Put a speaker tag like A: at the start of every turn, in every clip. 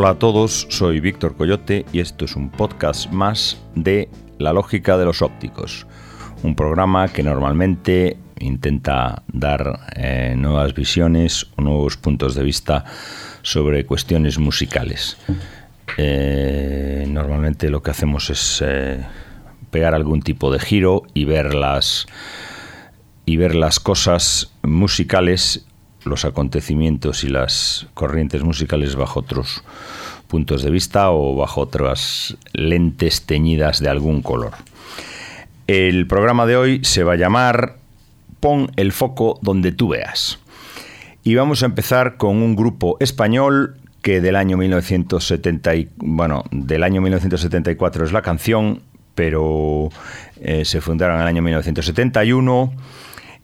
A: Hola a todos, soy Víctor Coyote y esto es un podcast más de La lógica de los ópticos, un programa que normalmente intenta dar eh, nuevas visiones o nuevos puntos de vista sobre cuestiones musicales. Eh, normalmente lo que hacemos es eh, pegar algún tipo de giro y ver las y ver las cosas musicales los acontecimientos y las corrientes musicales bajo otros puntos de vista o bajo otras lentes teñidas de algún color. El programa de hoy se va a llamar Pon el foco donde tú veas. Y vamos a empezar con un grupo español que del año 1970 bueno, del año 1974 es la canción, pero eh, se fundaron en el año 1971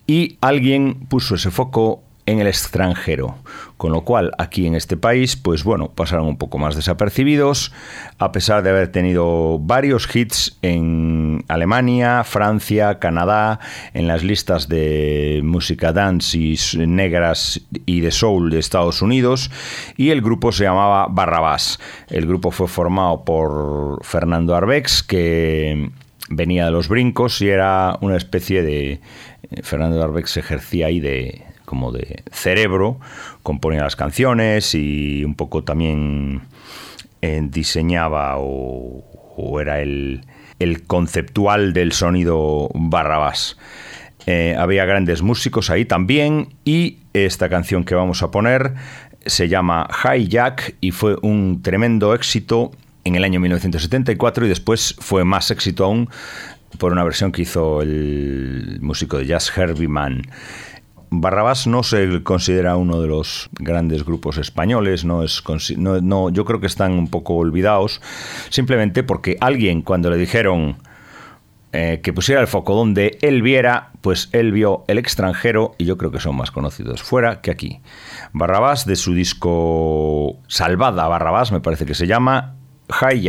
A: y alguien puso ese foco en el extranjero, con lo cual aquí en este país, pues bueno, pasaron un poco más desapercibidos, a pesar de haber tenido varios hits en Alemania, Francia, Canadá, en las listas de música dance y negras y de soul de Estados Unidos, y el grupo se llamaba Barrabás. El grupo fue formado por Fernando Arbex, que venía de los brincos y era una especie de... Eh, Fernando Arbex ejercía ahí de como de cerebro, componía las canciones y un poco también eh, diseñaba o, era el, conceptual del sonido Barrabás. Eh, había grandes músicos ahí también y esta canción que vamos a poner se llama High Jack y fue un tremendo éxito en el año 1974 y después fue más éxito aún por una versión que hizo el músico de jazz Herbie Mann. Barrabás no se considera uno de los grandes grupos españoles, no es, no, yo creo que están un poco olvidados, simplemente porque alguien cuando le dijeron eh, que pusiera el foco donde él viera, pues él vio el extranjero y yo creo que son más conocidos fuera que aquí. Barrabás de su disco Salvada Barrabás, me parece que se llama High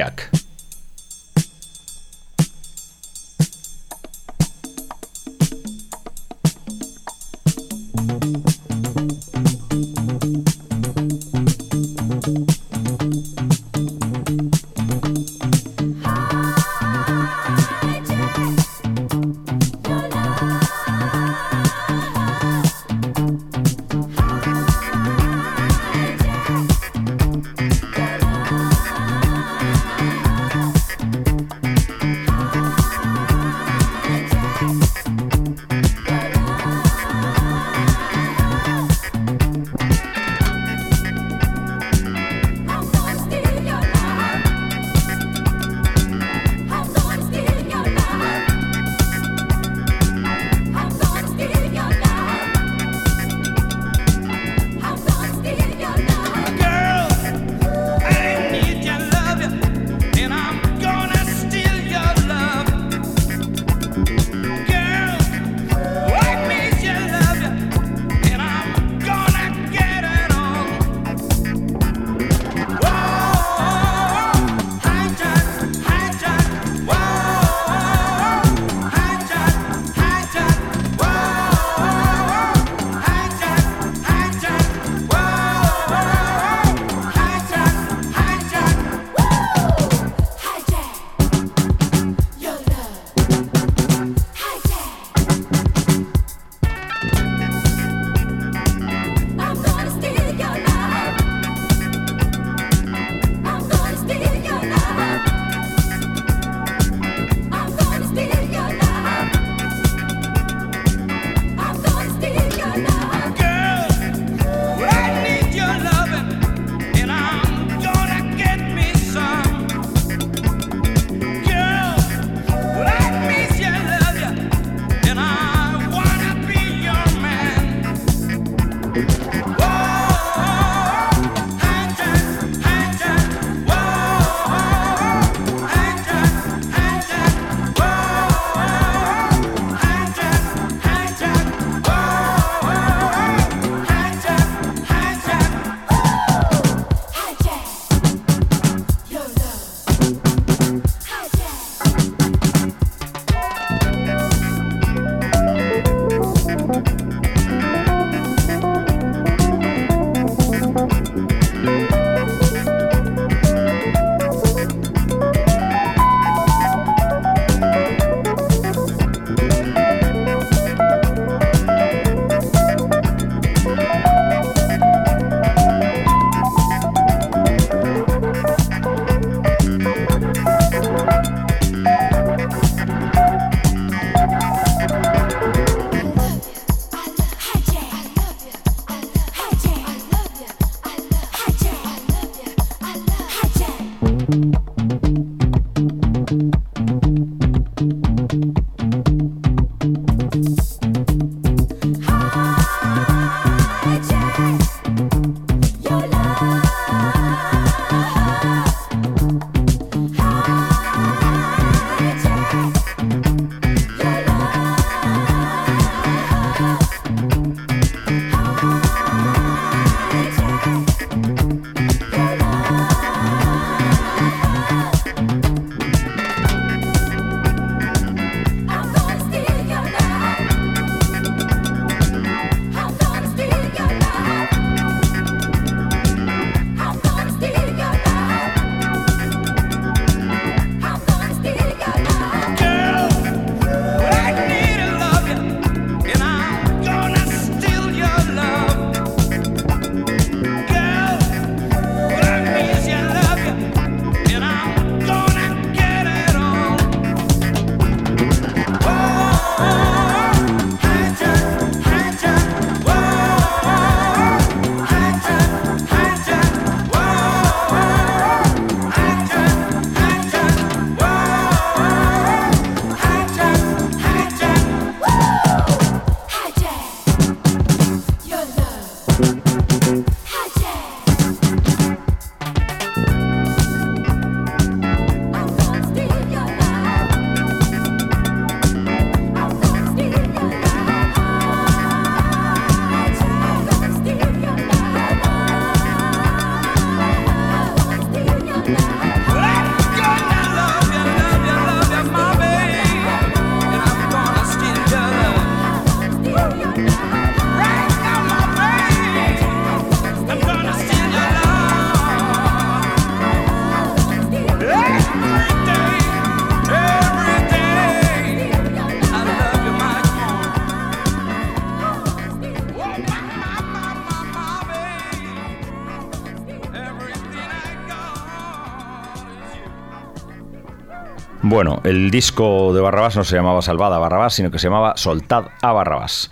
A: Bueno, el disco de Barrabás no se llamaba Salvada a Barrabás, sino que se llamaba Soltad a Barrabás.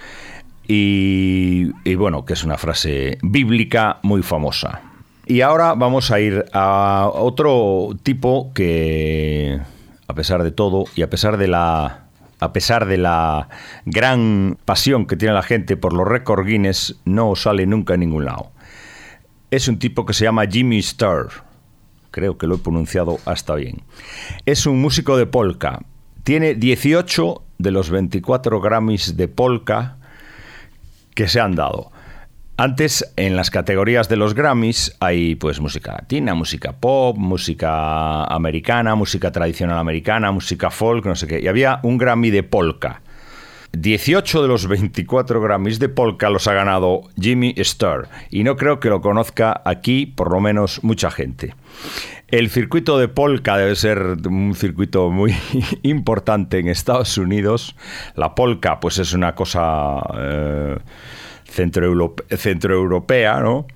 A: Y, y bueno, que es una frase bíblica muy famosa. Y ahora vamos a ir a otro tipo que, a pesar de todo y a pesar de la a pesar de la gran pasión que tiene la gente por los récords Guinness, no sale nunca en ningún lado. Es un tipo que se llama Jimmy Starr creo que lo he pronunciado hasta bien. Es un músico de polka. Tiene 18 de los 24 Grammys de polka que se han dado. Antes, en las categorías de los Grammys hay pues música latina, música pop, música americana, música tradicional americana, música folk, no sé qué. Y había un Grammy de polka. 18 de los 24 Grammys de polka los ha ganado Jimmy Starr y no creo que lo conozca aquí por lo menos mucha gente. El circuito de polka debe ser un circuito muy importante en Estados Unidos. La polka pues es una cosa eh, centroeuropea, ¿no?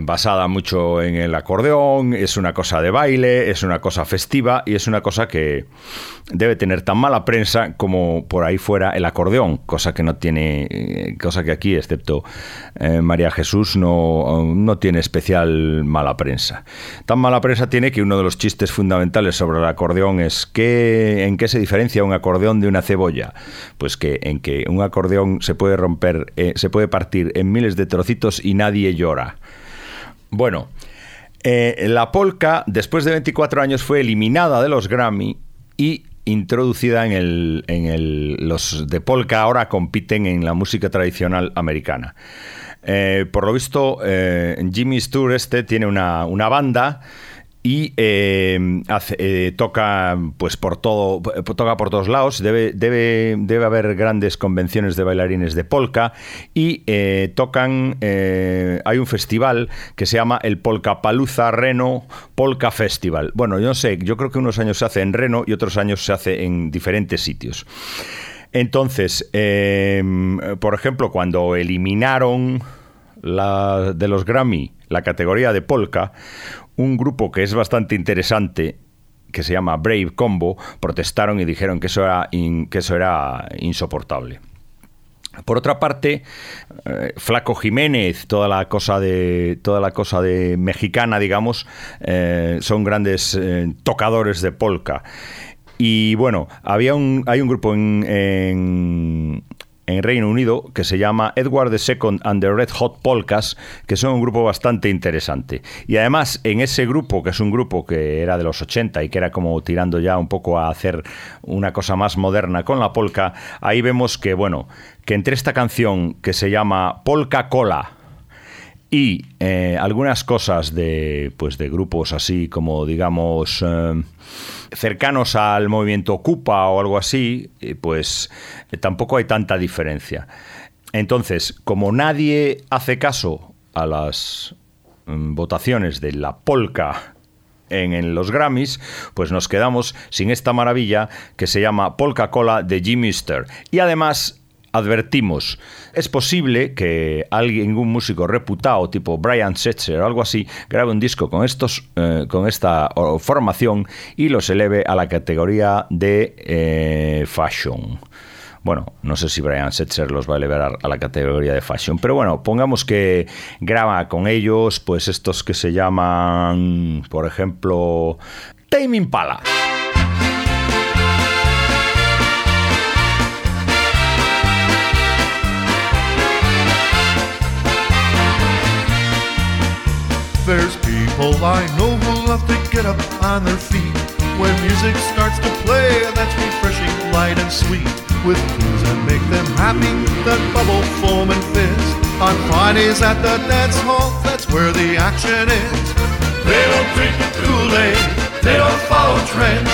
A: Basada mucho en el acordeón, es una cosa de baile, es una cosa festiva y es una cosa que debe tener tan mala prensa como por ahí fuera el acordeón, cosa que no tiene, eh, cosa que aquí, excepto eh, María Jesús, no, no tiene especial mala prensa. Tan mala prensa tiene que uno de los chistes fundamentales sobre el acordeón es que, en qué se diferencia un acordeón de una cebolla. Pues que en que un acordeón se puede romper, eh, se puede partir en miles de trocitos y nadie llora. Bueno, eh, la polka, después de 24 años, fue eliminada de los Grammy y introducida en el, en el, los de polka ahora compiten en la música tradicional americana. Eh, por lo visto, eh, Jimmy este tiene una, una banda y eh, eh, toca pues por todo toca por todos lados. Debe, debe, debe haber grandes convenciones de bailarines de polka y eh, tocan hay un festival que se llama el Polka Paluza Reno Polka Festival. Bueno yo no sé yo creo que unos años se hace en Reno y otros años se hace en diferentes sitios. Entonces por ejemplo cuando eliminaron la, de los Grammy la categoría de polka un grupo que es bastante interesante que se llama Brave Combo, protestaron y dijeron que eso era, que eso era insoportable. Por otra parte, eh, Flaco Jiménez, toda la cosa de toda la cosa de mexicana, digamos, eh, son grandes eh, tocadores de polka. Y bueno, había un, hay un grupo en, en Reino Unido que se llama Edward II and the Red Hot Polkas, que son un grupo bastante interesante. Y además, en ese grupo, que es un grupo que era de los 80 y que era como tirando ya un poco a hacer una cosa más moderna con la polka, ahí vemos que, bueno, que entre esta canción que se llama Polka Cola, y eh, algunas cosas de, pues, de grupos así como, digamos, eh, cercanos al movimiento Ocupa o algo así, eh, pues tampoco hay tanta diferencia. Entonces, como nadie hace caso a las mm, votaciones de la polka en, los Grammys, pues nos quedamos sin esta maravilla que se llama Polka Cola de Jimmy Stir. Y además advertimos, es posible que alguien, músico reputado tipo Brian Setzer o algo así, grabe un disco con, estos, eh, con esta formación y los eleve a la categoría de eh, fashion. Bueno, no sé si Brian Setzer los va a elevar a la categoría de fashion, pero bueno, pongamos que graba con ellos, pues estos que se llaman, por ejemplo, Tame Impala. There's people I know who love to get up on their feet when music starts to play. That's refreshing, light and sweet, with tunes that make them happy, that bubble, foam and fizz. On Fridays at the dance hall, that's where the action is. They don't drink the Kool-Aid, they don't follow trends.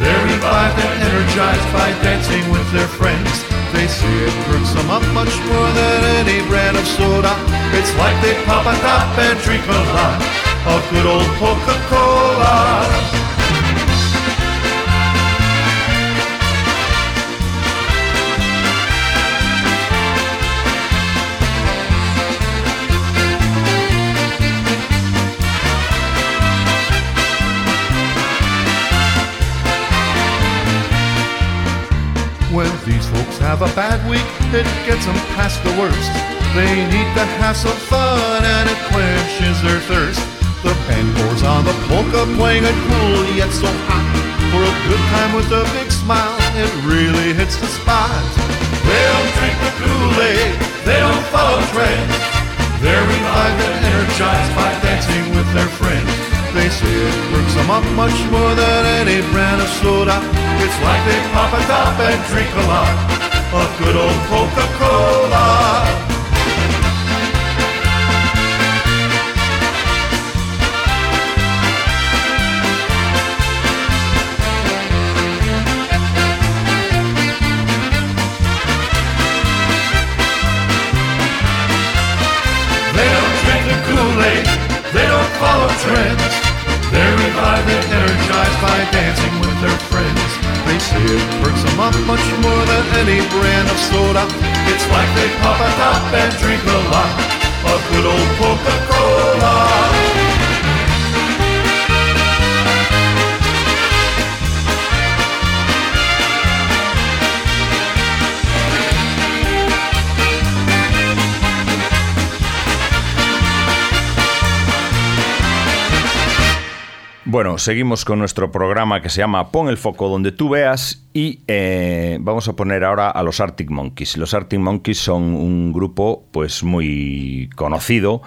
A: They're revived and energized by dancing with their friends. They say it perks them up much more than any brand of soda. It's like they pop a top and drink a lot of good old Coca-Cola.
B: Have a bad week, it gets them past the worst. They need to have some fun and it quenches their thirst. The band pours on the polka, playing it cool yet so hot. For a good time with a big smile, it really hits the spot. They don't drink the Kool-Aid, they don't follow trends. They're revived and energized by dancing with their friends. They say it works them up much more than any brand of soda. It's like they pop a top and drink a lot of good old Coca-Cola. follow trends. They're revived and energized by dancing with their friends. They say it perks them up much more than any brand of soda. It's like they pop a top and drink a lot of good old Coca-Cola.
A: Bueno, seguimos con nuestro programa que se llama Pon el foco donde tú veas y eh, vamos a poner ahora a los Arctic Monkeys. Los Arctic Monkeys son un grupo pues muy conocido.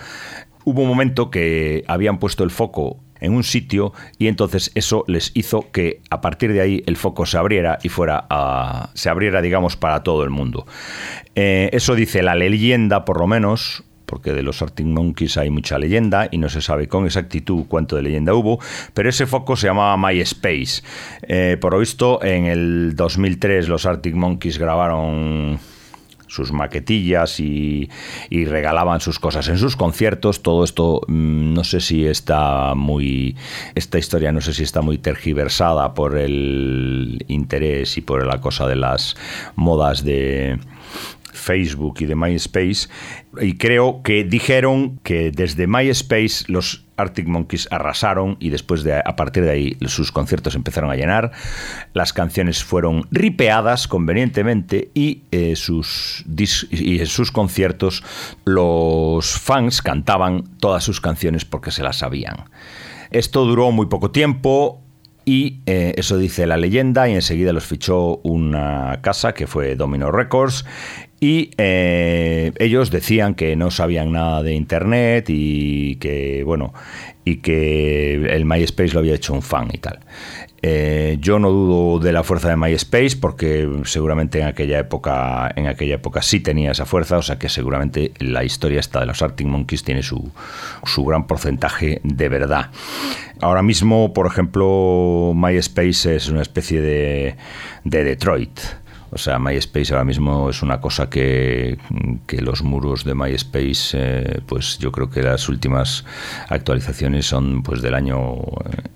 A: Hubo un momento que habían puesto el foco en un sitio y entonces eso les hizo que a partir de ahí el foco se abriera y fuera a, se abriera digamos para todo el mundo. Eh, eso dice la leyenda por lo menos porque de los Arctic Monkeys hay mucha leyenda y no se sabe con exactitud cuánto de leyenda hubo, pero ese foco se llamaba MySpace. Eh, por lo visto, en el 2003 los Arctic Monkeys grabaron sus maquetillas y, regalaban sus cosas en sus conciertos. Todo esto mm, no sé si está muy. Esta historia no sé si está muy tergiversada por el interés y por la cosa de las modas de, Facebook y de MySpace, y creo que dijeron que desde MySpace los Arctic Monkeys arrasaron y después de a partir de ahí sus conciertos empezaron a llenar, las canciones fueron ripeadas convenientemente y, eh, sus, y en sus conciertos los fans cantaban todas sus canciones porque se las sabían. Esto duró muy poco tiempo, y eh, eso dice la leyenda y enseguida los fichó una casa que fue Domino Records y eh, ellos decían que no sabían nada de internet y que bueno y que el MySpace lo había hecho un fan y tal. Eh, yo no dudo de la fuerza de MySpace porque seguramente en aquella época en aquella época sí tenía esa fuerza, o sea que seguramente la historia esta de los Arctic Monkeys tiene su, su gran porcentaje de verdad. Ahora mismo, por ejemplo, MySpace es una especie de, de Detroit. O sea, MySpace ahora mismo es una cosa que, los muros de MySpace, eh, pues yo creo que las últimas actualizaciones son pues del año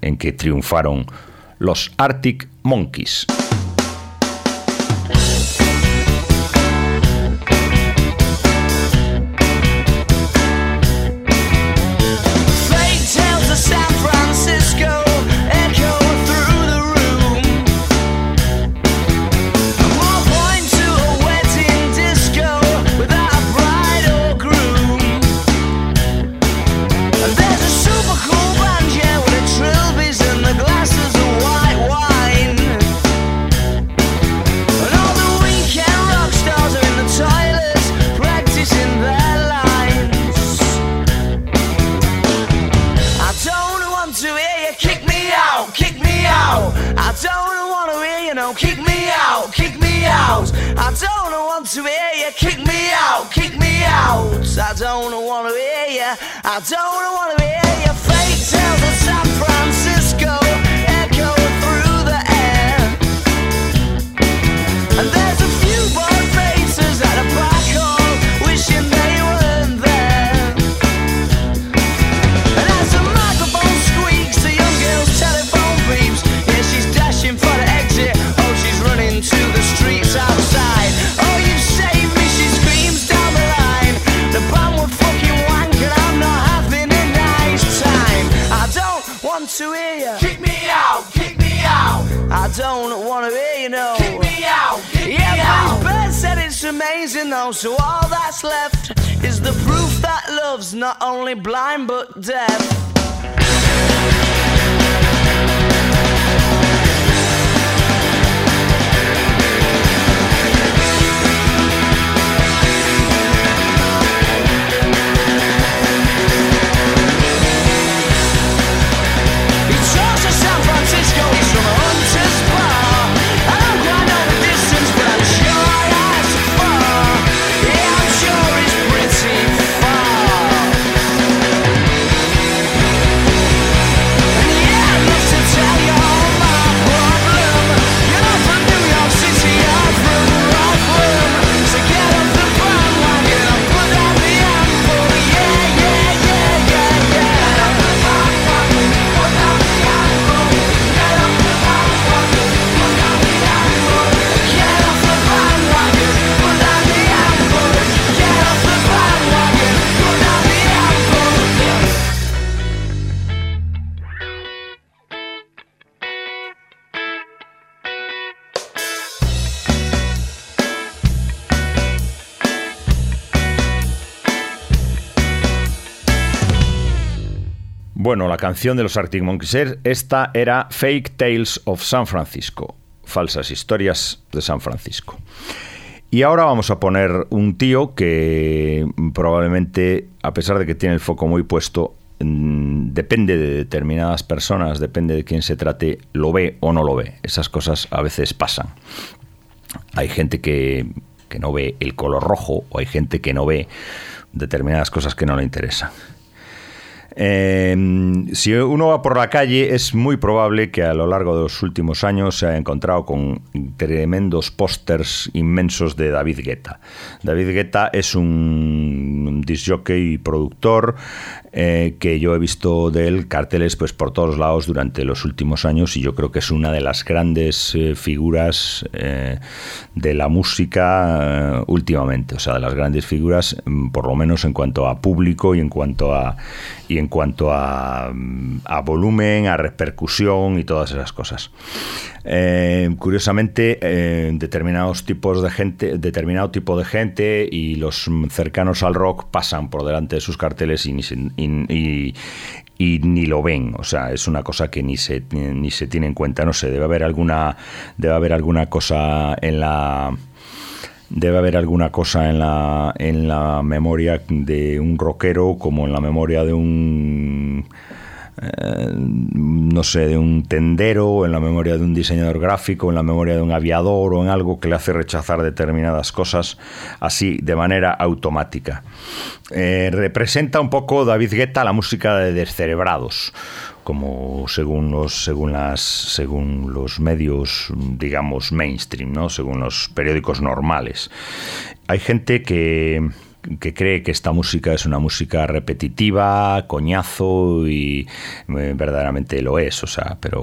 A: en que triunfaron los Arctic Monkeys.
C: So all that's left is the proof that love's not only blind but deaf.
A: Canción de los Arctic Monkeys, esta era Fake Tales of San Francisco, falsas historias de San Francisco. Y ahora vamos a poner un tío que probablemente, a pesar de que tiene el foco muy puesto, mm, depende de determinadas personas, depende de quién se trate, lo ve o no lo ve. Esas cosas a veces pasan. Hay gente que, que no ve el color rojo o hay gente que no ve determinadas cosas que no le interesan. Eh, si uno va por la calle, es muy probable que a lo largo de los últimos años se haya encontrado con tremendos pósters inmensos de David Guetta. David Guetta es un disjockey y productor eh, que yo he visto de él carteles pues por todos lados durante los últimos años y yo creo que es una de las grandes eh, figuras eh, de la música últimamente, o sea, de las grandes figuras mm, por lo menos en cuanto a público y en cuanto a cuanto a, volumen, a repercusión y todas esas cosas. curiosamente, determinados tipos de gente, determinado tipo de gente y los cercanos al rock pasan por delante de sus carteles y ni, y, ni lo ven. O sea, es una cosa que ni se, ni se tiene en cuenta. No sé, debe haber alguna, debe haber alguna cosa en la debe haber alguna cosa en la, en la memoria de un rockero como en la memoria de un eh, no sé, de un tendero, en la memoria de un diseñador gráfico, en la memoria de un aviador o en algo que le hace rechazar determinadas cosas así de manera automática. Eh, representa un poco David Guetta la música de descerebrados como según los según las según los medios digamos mainstream no según los periódicos normales hay gente que que cree que esta música es una música repetitiva, coñazo y eh, verdaderamente lo es, o sea, pero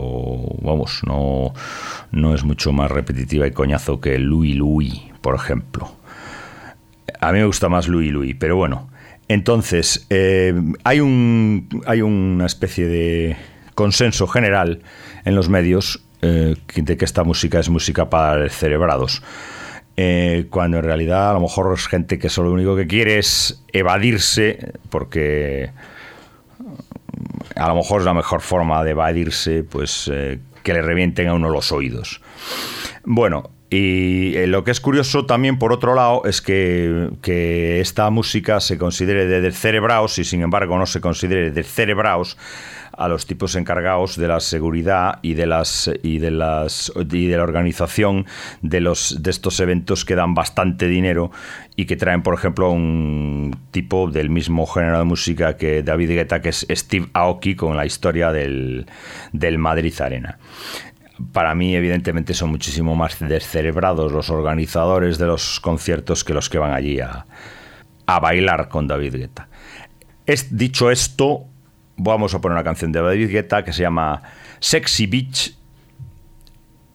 A: vamos, no, no es mucho más repetitiva y coñazo que Louis Louis, por ejemplo. A mí me gusta más Louis Louis, pero bueno. Entonces, eh, hay, un, hay una especie de consenso general en los medios eh, de que esta música es música para cerebrados. Eh, cuando en realidad a lo mejor es gente que solo lo único que quiere es evadirse, porque a lo mejor es la mejor forma de evadirse, pues que le revienten a uno los oídos. Bueno, y eh, lo que es curioso también, por otro lado, es que, que esta música se considere de cerebraos y sin embargo no se considere de cerebraos a los tipos encargados de la seguridad y de las y de las y de la organización de los de estos eventos que dan bastante dinero y que traen por ejemplo un tipo del mismo género de música que David Guetta que es Steve Aoki con la historia del, del Madrid Arena para mí, evidentemente, son muchísimo más descerebrados los organizadores de los conciertos que los que van allí a, a bailar con David Guetta. Es, dicho esto, vamos a poner una canción de David Guetta que se llama Sexy Beach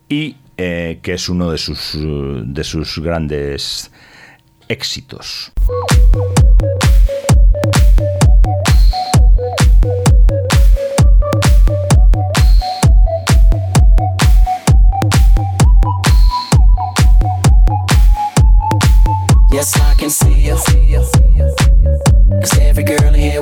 A: y eh, que es uno de sus, de sus grandes éxitos.
D: Yes, I can see you. Cause every girl here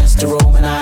D: just a room and I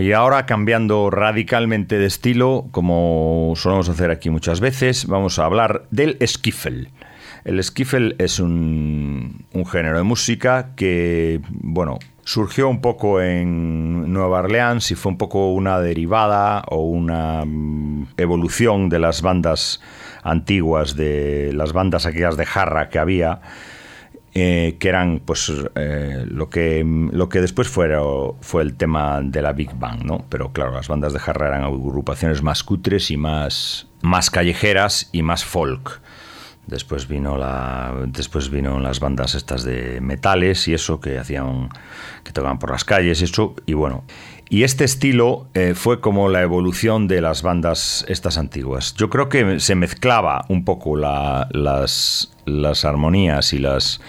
A: Y ahora cambiando radicalmente de estilo, como solemos hacer aquí muchas veces, vamos a hablar del skiffle. El skiffle es un, un género de música que, bueno, surgió un poco en Nueva Orleans y fue un poco una derivada o una mm, evolución de las bandas antiguas, de las bandas aquellas de jarra que había eh, que eran pues eh, lo que lo que después fue, fue el tema de la Big Bang, ¿no? Pero claro, las bandas de jarra eran agrupaciones más cutres y más, más callejeras y más folk. Después vino la después vino las bandas estas de metales y eso que hacían que tocaban por las calles y eso y bueno y este estilo eh, fue como la evolución de las bandas estas antiguas. Yo creo que se mezclaba un poco la, las, las armonías y las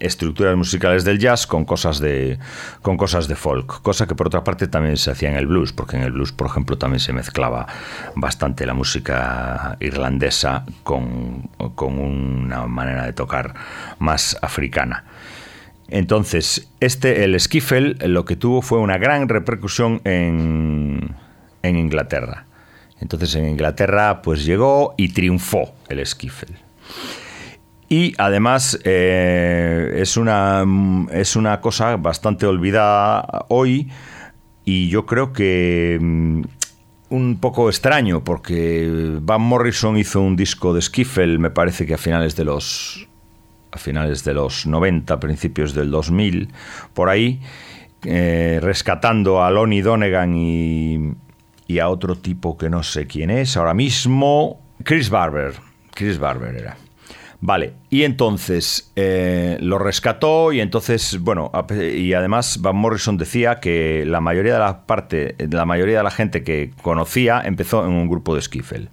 A: estructuras musicales del jazz con cosas de con cosas de folk, cosa que por otra parte también se hacía en el blues, porque en el blues, por ejemplo, también se mezclaba bastante la música irlandesa con, con una manera de tocar más africana. Entonces, este, el skiffle, lo que tuvo fue una gran repercusión en, en Inglaterra. Entonces, en Inglaterra, pues llegó y triunfó el skiffle. Y además eh, es, una, es una cosa bastante olvidada hoy y yo creo que mm, un poco extraño porque Van Morrison hizo un disco de skiffle, me parece que a finales de los a finales de los 90, principios del 2000, por ahí, eh, rescatando a Lonnie Donegan y, y, a otro tipo que no sé quién es ahora mismo, Chris Barber. Chris Barber era. Vale, y entonces eh, lo rescató y entonces, bueno, y además Van Morrison decía que la mayoría de la parte, la mayoría de la gente que conocía empezó en un grupo de skiffle.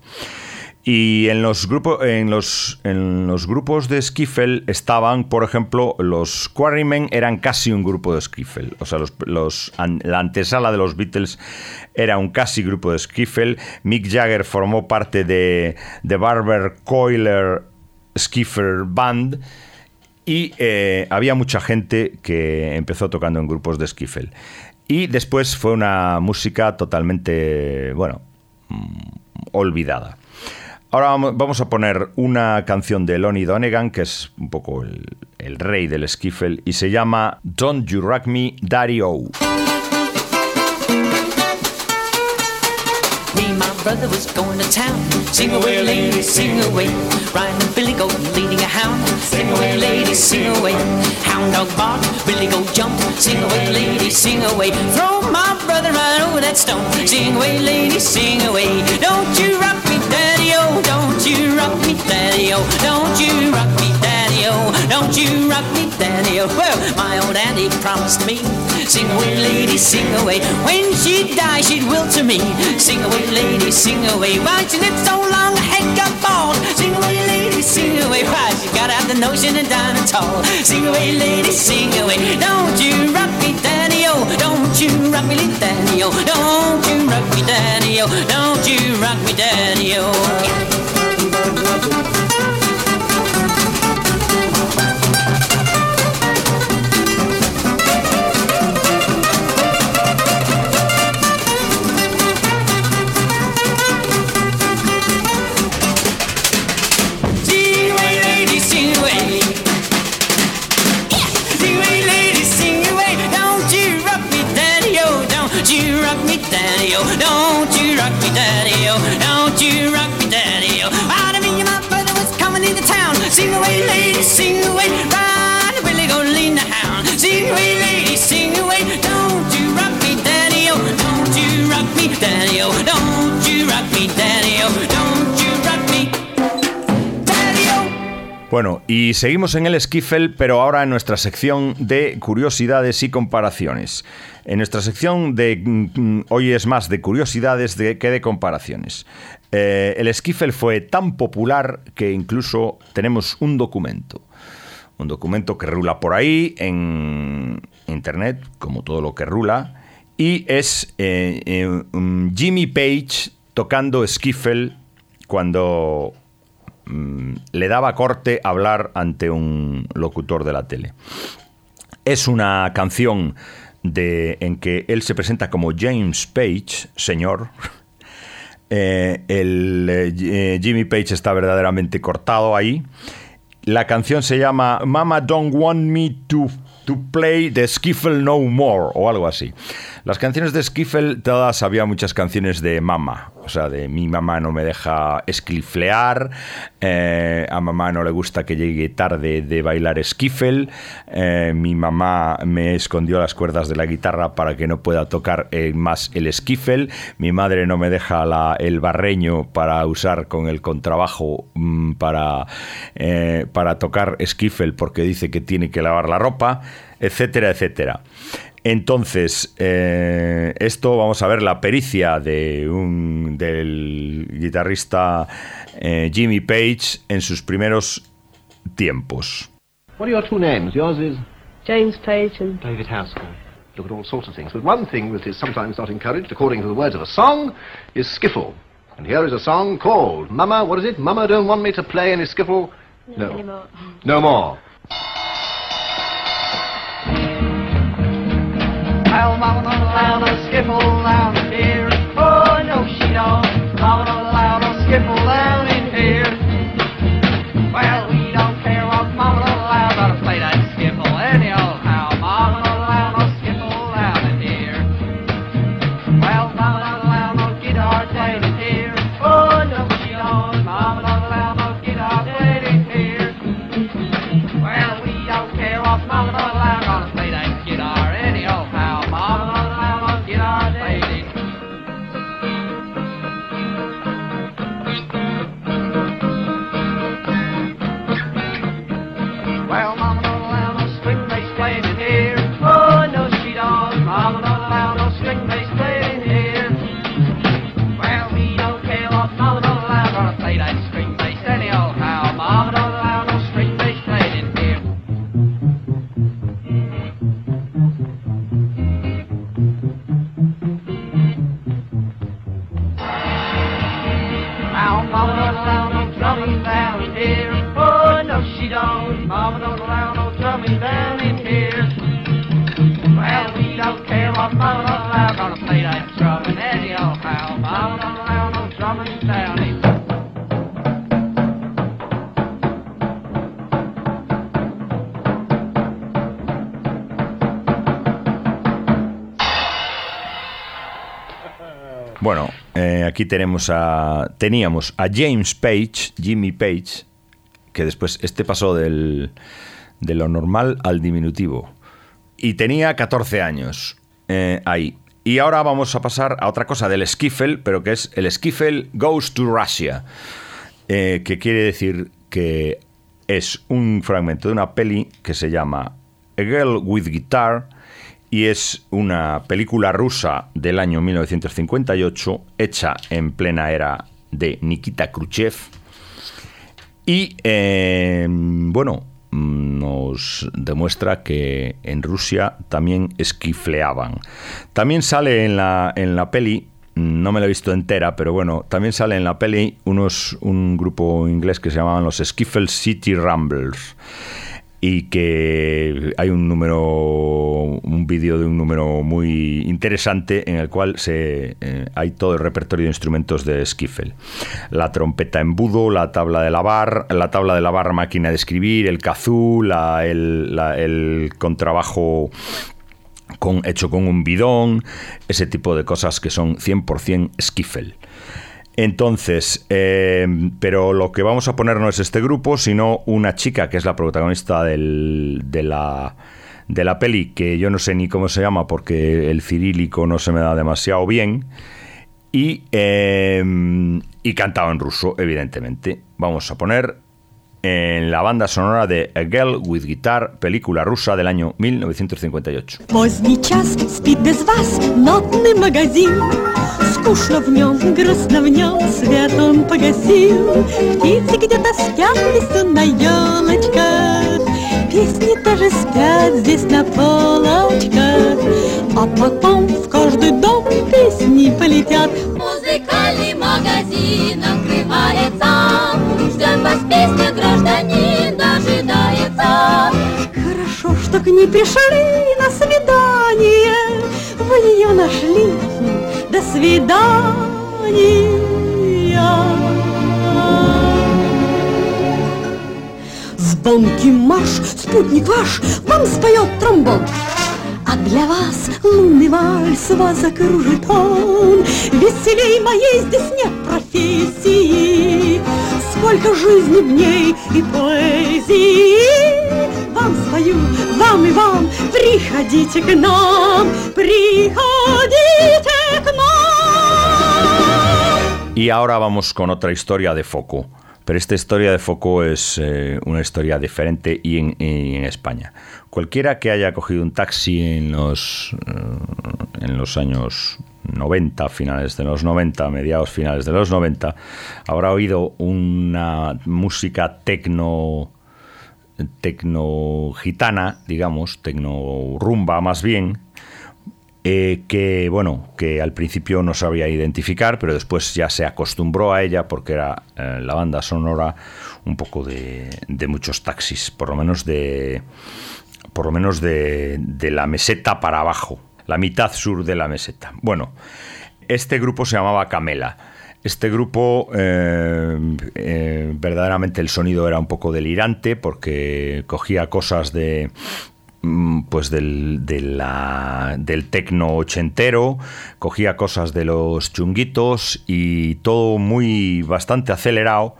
A: Y en los, grupos, en, los, en los grupos de skiffle estaban, por ejemplo, los Quarrymen eran casi un grupo de skiffle. O sea, los, la antesala de los Beatles era un casi grupo de skiffle. Mick Jagger formó parte de, de Barber Coiler Skiffer Band. Y eh, había mucha gente que empezó tocando en grupos de skiffle. Y después fue una música totalmente, bueno, mm, olvidada. Ahora vamos- a poner una canción de Lonnie Donegan, que es un poco el, el rey del skiffle, y se llama Don't You Rock Me, Daddy O.
E: Brother was going to town. Sing away, lady, sing away. Riding Billy Goat, leading a hound. Sing away, lady, sing away. Hound dog barked, Billy Goat jumped. Sing away, lady, sing away. Throw my brother right over that stone. Sing away, lady, sing away. Don't you rock me, daddy, oh. Don't you rock me, daddy, oh. Don't you rock me, daddy, oh. Don't you rock me, oh. Well, my old auntie promised me. Sing away, lady, sing away. When she dies, she'd will to me. Sing away, lady, sing away. Why she lived so long, her head got bald. Sing away, lady, sing away. Why she got out the notion of dying tall. Sing away, lady, sing away. Don't you rock me, oh. Don't you rock me, little oh. Don't you rock me, oh. Don't you rock me, daddy,
A: Bueno, y seguimos en el skiffle, pero ahora en nuestra sección de curiosidades y comparaciones. En nuestra sección de mm, hoy es más de curiosidades de, que de comparaciones. Eh, el skiffle fue tan popular que incluso tenemos un documento. Un documento que rula por ahí en internet, como todo lo que rula, y es eh, eh, Jimmy Page tocando skiffle cuando mm, le daba corte hablar ante un locutor de la tele. Es una canción de, en que él se presenta como James Page, señor. Eh, el eh, Jimmy Page está verdaderamente cortado ahí. La canción se llama Mama Don't Want Me to, to Play the Skiffle No More o algo así. Las canciones de Skiffle, todas había muchas canciones de mamá, o sea, de mi mamá no me deja esquiflear, eh, a mamá no le gusta que llegue tarde de bailar skiffle, eh, mi mamá me escondió las cuerdas de la guitarra para que no pueda tocar eh, más el skiffle, mi madre no me deja el barreño para usar con el contrabajo mm, para, eh, para tocar skiffle porque dice que tiene que lavar la ropa, etcétera, etcétera. Entonces, eh, esto vamos a ver la pericia de un, del guitarrista eh, Jimmy Page en sus primeros tiempos.
F: What are your two names? Yours is
G: James Page and
F: David Haskell. Look at all sorts of things. But one thing that is sometimes not encouraged, according to the words of a song, is skiffle. And here is a song called Mama, what is it? Mama don't want me to play any skiffle? No.
G: anymore.
F: No more.
H: Well, Mama don't allow no skiffle down here. Oh, no, she don't. Mama don't allow no
A: aquí tenemos a, teníamos a James Page, Jimmy Page, que después este pasó del, de lo normal al diminutivo. Y tenía 14 años eh, ahí. Y ahora vamos a pasar a otra cosa del skiffle, pero que es el skiffle Goes to Russia, eh, que quiere decir que es un fragmento de una peli que se llama A Girl with Guitar y es una película rusa del año 1958 hecha en plena era de Nikita Khrushchev y eh, bueno nos demuestra que en Rusia también esquifleaban. También sale en la, en la peli, no me la he visto entera, pero bueno, también sale en la peli unos, un grupo inglés que se llamaban los Skiffle City Ramblers y que hay un número, un vídeo de un número muy interesante en el cual se, eh, hay todo el repertorio de instrumentos de skiffle. La trompeta embudo, la tabla de lavar, la tabla de lavar máquina de escribir, el kazoo, la- el contrabajo con, hecho con un bidón, ese tipo de cosas que son 100% skiffle. Entonces, eh, pero lo que vamos a poner no es este grupo, sino una chica que es la protagonista de, la, de la peli, que yo no sé ni cómo se llama porque el cirílico no se me da demasiado bien, y, eh, y cantaba en ruso, evidentemente. Vamos a poner en la banda sonora de A Girl with Guitar, película rusa del año 1958.
G: Поздний час спит без вас нотный магазин Скучно в нем, грустно в нем, свет он погасил Птицы где-то спят в лесу на елочках Песни тоже спят здесь на полочках А потом в каждый дом песни полетят
I: Музыкальный магазин открывается Ждет вас песня,
G: Хорошо, что к ней пришли на свидание. Вы ее нашли, до свидания. Звонкий марш, спутник ваш вам споет тромбон. А для вас лунный вальс вас закружит он. Веселей моей здесь нет профессии. Сколько жизни в ней и поэзии Вам спою, вам и вам Приходите к нам, приходите к нам
A: Y ahora vamos con otra historia de foco. Pero esta historia de foco es eh, una historia diferente y en, y en España. Cualquiera que haya cogido un taxi en los, eh, en los años 90, finales de los 90, mediados finales de los 90, habrá oído una música tecno tecno gitana, digamos, tecno rumba más bien, eh, que bueno, que al principio no sabía identificar, pero después ya se acostumbró a ella porque era eh, la banda sonora un poco de, de muchos taxis, por lo menos de por lo menos de, de la meseta para abajo, la mitad sur de la meseta. Bueno, este grupo se llamaba Camela. Este grupo, eh, eh, verdaderamente el sonido era un poco delirante porque cogía cosas de, mm, pues del, de la- del tecno ochentero, cogía cosas de los chunguitos y todo muy bastante acelerado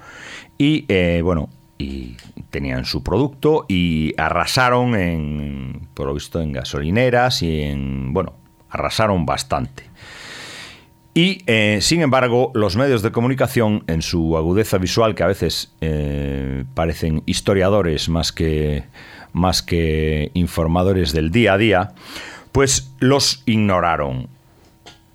A: y eh, bueno y tenían su producto y arrasaron en por lo visto en gasolineras y en bueno arrasaron bastante y, eh, sin embargo, los medios de comunicación, en su agudeza visual, que a veces eh, parecen historiadores más que, más que informadores del día a día, pues los ignoraron.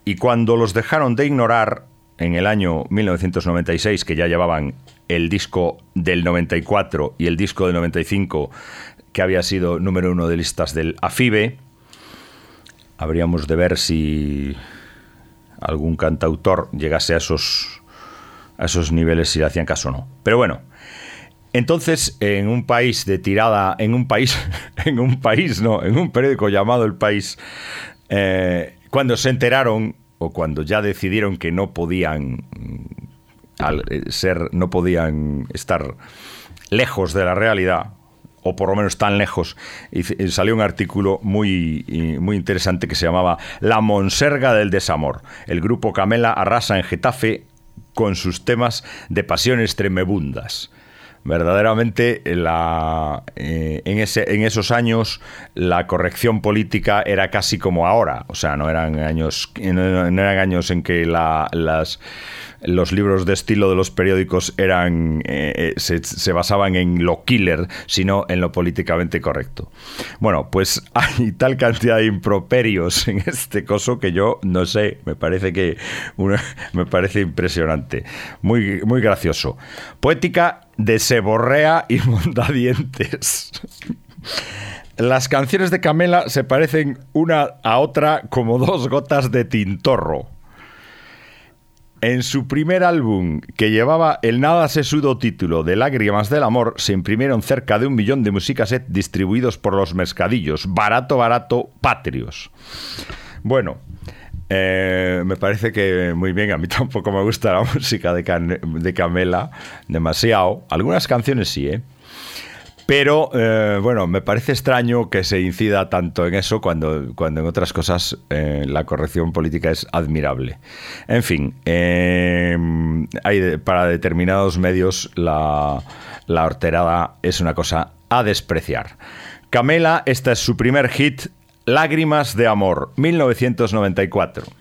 A: Y cuando los dejaron de ignorar, en el año 1996, que ya llevaban el disco del 94 y el disco del 95, que había sido número uno de listas del AFIBE, habríamos de ver si algún cantautor llegase a esos a esos niveles si le hacían caso o no. Pero bueno, entonces en un país de tirada, en un país, en un país, no, en un periódico llamado El País, eh, cuando se enteraron o cuando ya decidieron que no podían mm, al, eh, ser, no podían estar lejos de la realidad, o por lo menos tan lejos, y y salió un artículo muy, muy interesante que se llamaba La Monserga del Desamor. El grupo Camela arrasa en Getafe con sus temas de pasiones tremebundas. Verdaderamente, la, eh, en, ese, en esos años la corrección política era casi como ahora. O sea, no eran años, no eran años en que la- las, los libros de estilo de los periódicos eran eh, eh, se, basaban en lo killer, sino en lo políticamente correcto. Bueno, pues hay tal cantidad de improperios en este coso que yo no sé, me parece que me parece impresionante, muy muy gracioso. Poética de seborrea y mondadientes. Las canciones de Camela se parecen una a otra como dos gotas de tintorro. En su primer álbum, que llevaba el nada sesudo título de Lágrimas del Amor, se imprimieron cerca de un millón de musicaset distribuidos por los mercadillos. Barato, barato, patrios. Bueno, eh, me parece que muy bien. A mí tampoco me gusta la música de, de Camela demasiado. Algunas canciones sí, ¿eh? Pero eh, bueno, me parece extraño que se incida tanto en eso cuando, cuando en otras cosas eh, la corrección política es admirable. En fin, eh, hay para determinados medios la, la horterada es una cosa a despreciar. Camela, esta es su primer hit, Lágrimas de Amor, 1994.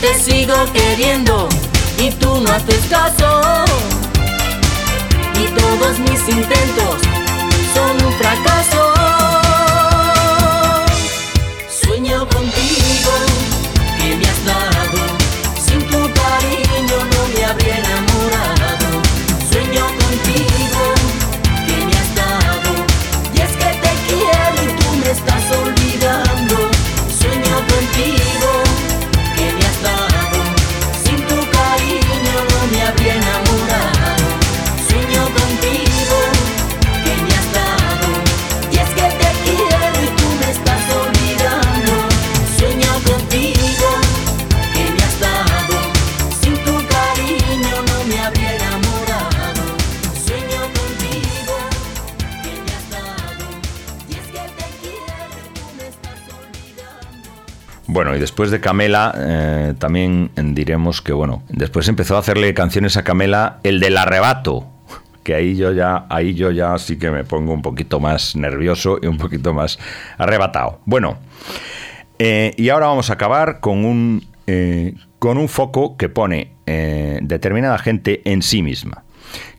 J: Te sigo queriendo y tú no haces caso, y todos mis intentos son un fracaso.
A: Después de Camela, eh, también diremos que, bueno, después empezó a hacerle canciones a Camela el del arrebato, que ahí yo ya, ahí yo ya sí que me pongo un poquito más nervioso y un poquito más arrebatado. Bueno, eh, y ahora vamos a acabar con un, eh, con un foco que pone determinada gente en sí misma.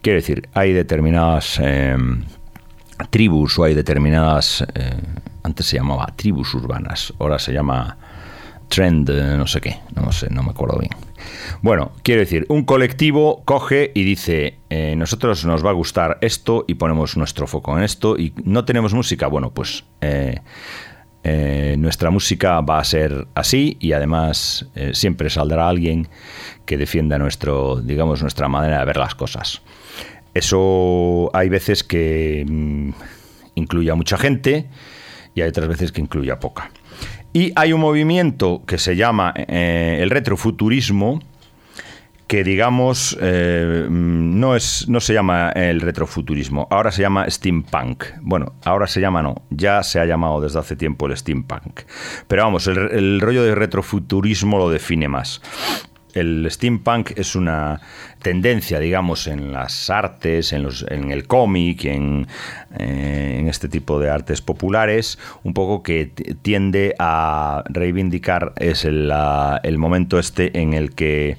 A: Quiero decir, hay determinadas tribus o hay determinadas... antes se llamaba tribus urbanas, ahora se llama trend, eh, no sé qué, no sé, no me acuerdo bien. Bueno, quiero decir, un colectivo coge y dice, eh, nosotros nos va a gustar esto y ponemos nuestro foco en esto y no tenemos música, bueno, pues eh, nuestra música va a ser así y además siempre saldrá alguien que defienda nuestro, digamos, nuestra manera de ver las cosas. Eso hay veces que mm, incluye a mucha gente y hay otras veces que incluye a poca. Y hay un movimiento que se llama eh, el retrofuturismo, que digamos eh, no es no se llama el retrofuturismo, ahora se llama steampunk. Bueno, ahora se llama no, ya se ha llamado desde hace tiempo el steampunk. Pero vamos, el, el rollo de retrofuturismo lo define más. El steampunk es una tendencia, digamos, en las artes, en, los, en el cómic, en, eh, en este tipo de artes populares, un poco que tiende a reivindicar es el, el momento este en el que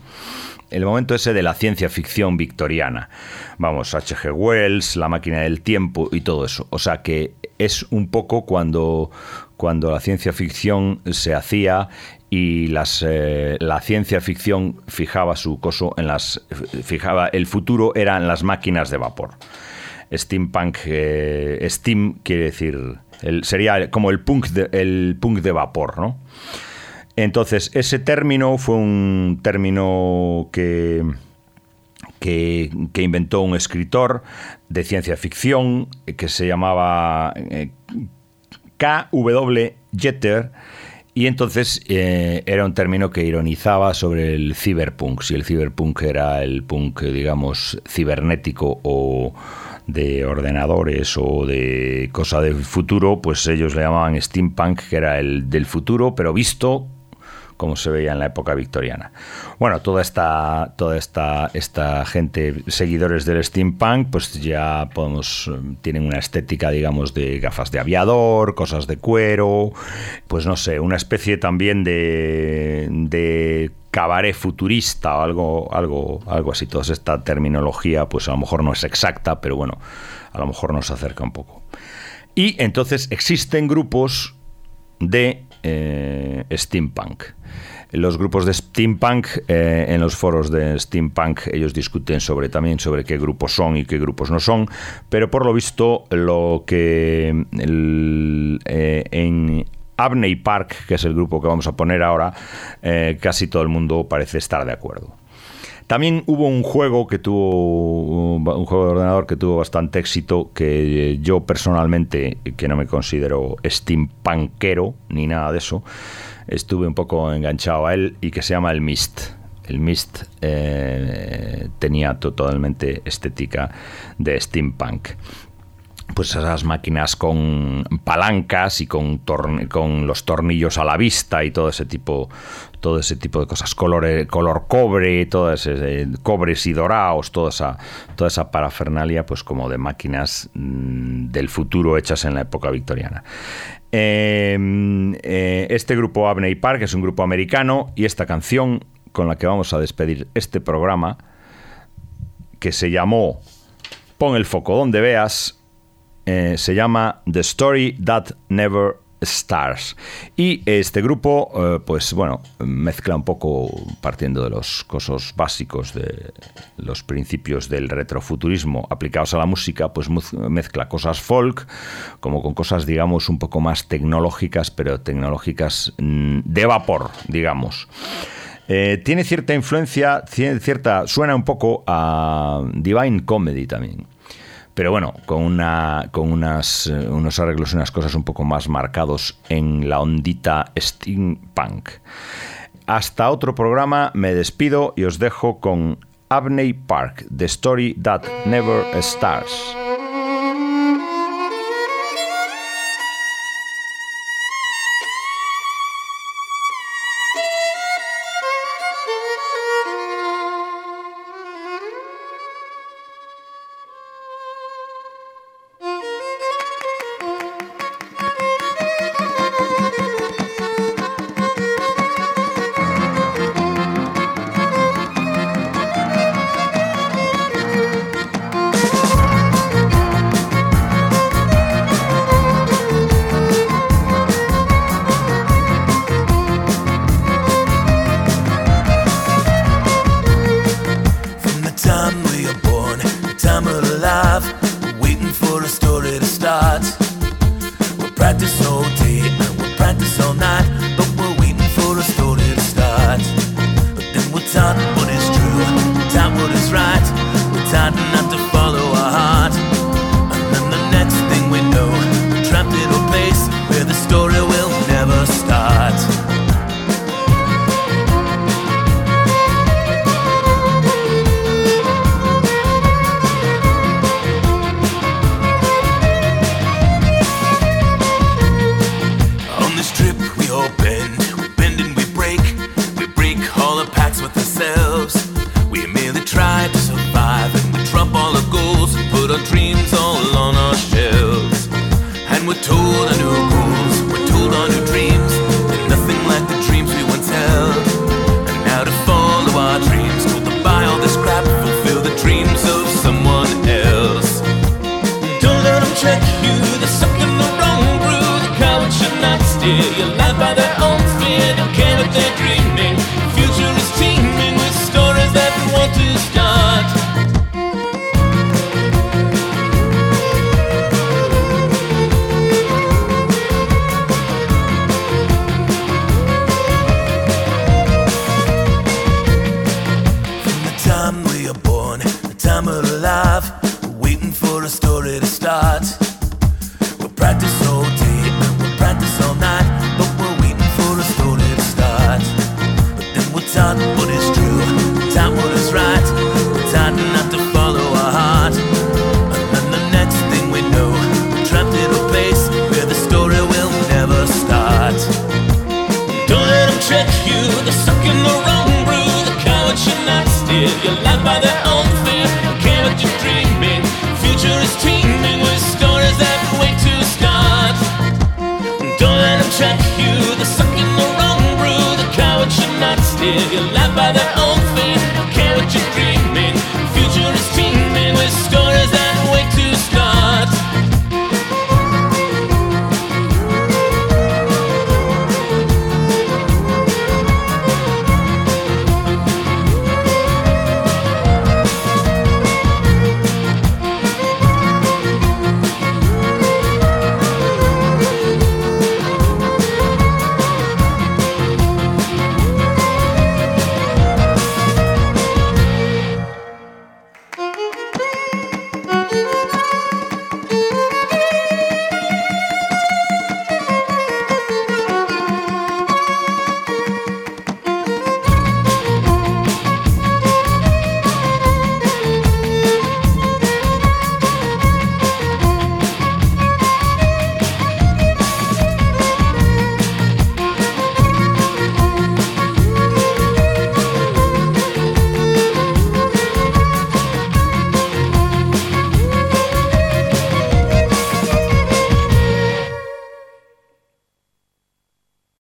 A: el momento ese de la ciencia ficción victoriana. Vamos, H.G. Wells, La máquina del tiempo y todo eso. O sea que es un poco cuando, cuando la ciencia ficción se hacía y las, eh, la ciencia ficción fijaba su coso en las... fijaba el futuro eran las máquinas de vapor. Steampunk, eh, Steam quiere decir, el- sería como el punk, de, el punk de vapor, ¿no? Entonces, ese término fue un término que, que, inventó un escritor de ciencia ficción que se llamaba eh, K.W. Jeter. Y entonces eh, era un término que ironizaba sobre el cyberpunk. Si el cyberpunk era el punk, digamos, cibernético o de ordenadores o de cosa del futuro, pues ellos le llamaban steampunk, que era el del futuro, pero visto como se veía en la época victoriana. Bueno, toda esta, toda esta, esta gente, seguidores del steampunk, pues ya podemos, tienen una estética, digamos, de gafas de aviador, cosas de cuero, pues no sé, una especie también de, de cabaret futurista o algo, algo, algo así. Toda esta terminología, pues a lo mejor no es exacta, pero bueno, a lo mejor nos acerca un poco. Y entonces existen grupos de eh, steampunk. Los grupos de steampunk, eh, en los foros de steampunk, ellos discuten sobre también sobre qué grupos son y qué grupos no son, pero por lo visto lo que eh, en Abney Park, que es el grupo que vamos a poner ahora, eh, casi todo el mundo parece estar de acuerdo. También hubo un juego que tuvo un juego de ordenador que tuvo bastante éxito que yo personalmente que no me considero steampunkero ni nada de eso estuve un poco enganchado a él y que se llama el Mist. El Mist eh, tenía totalmente estética de steampunk pues esas máquinas con palancas y con, con los tornillos a la vista y todo ese tipo todo ese tipo de cosas. Color color cobre eh, cobres y dorados toda esa parafernalia pues como de máquinas mm, del futuro hechas en la época victoriana. Eh, eh, este grupo Abney Park es un grupo americano y esta canción con la que vamos a despedir este programa que se llamó Pon el foco donde veas eh, se llama The Story That Never Stars. Y este grupo, eh, pues bueno, mezcla un poco, partiendo de los cosas básicos de los principios del retrofuturismo aplicados a la música, pues mezcla cosas folk, como con cosas, digamos, un poco más tecnológicas, pero tecnológicas mm, de vapor, digamos. Eh, tiene cierta influencia, cierta, suena un poco a Divine Comedy también. Pero bueno, con, una, con unas, eh, unos arreglos y unas cosas un poco más marcados en la ondita steampunk. Hasta otro programa, me despido y os dejo con Abney Park, The Story That Never Stars.
K: For a story to start. We'll practice all day and we'll practice all night, but we're waiting for a story to start. But then we're taught what is true, taught what is right, we're taught not Now to follow our dreams, told to buy all this crap, fulfill the dreams of someone else. Don't let them trick you. There's something the wrong brew. The coward should not steer your life by their own fear. Don't care if they're dreaming.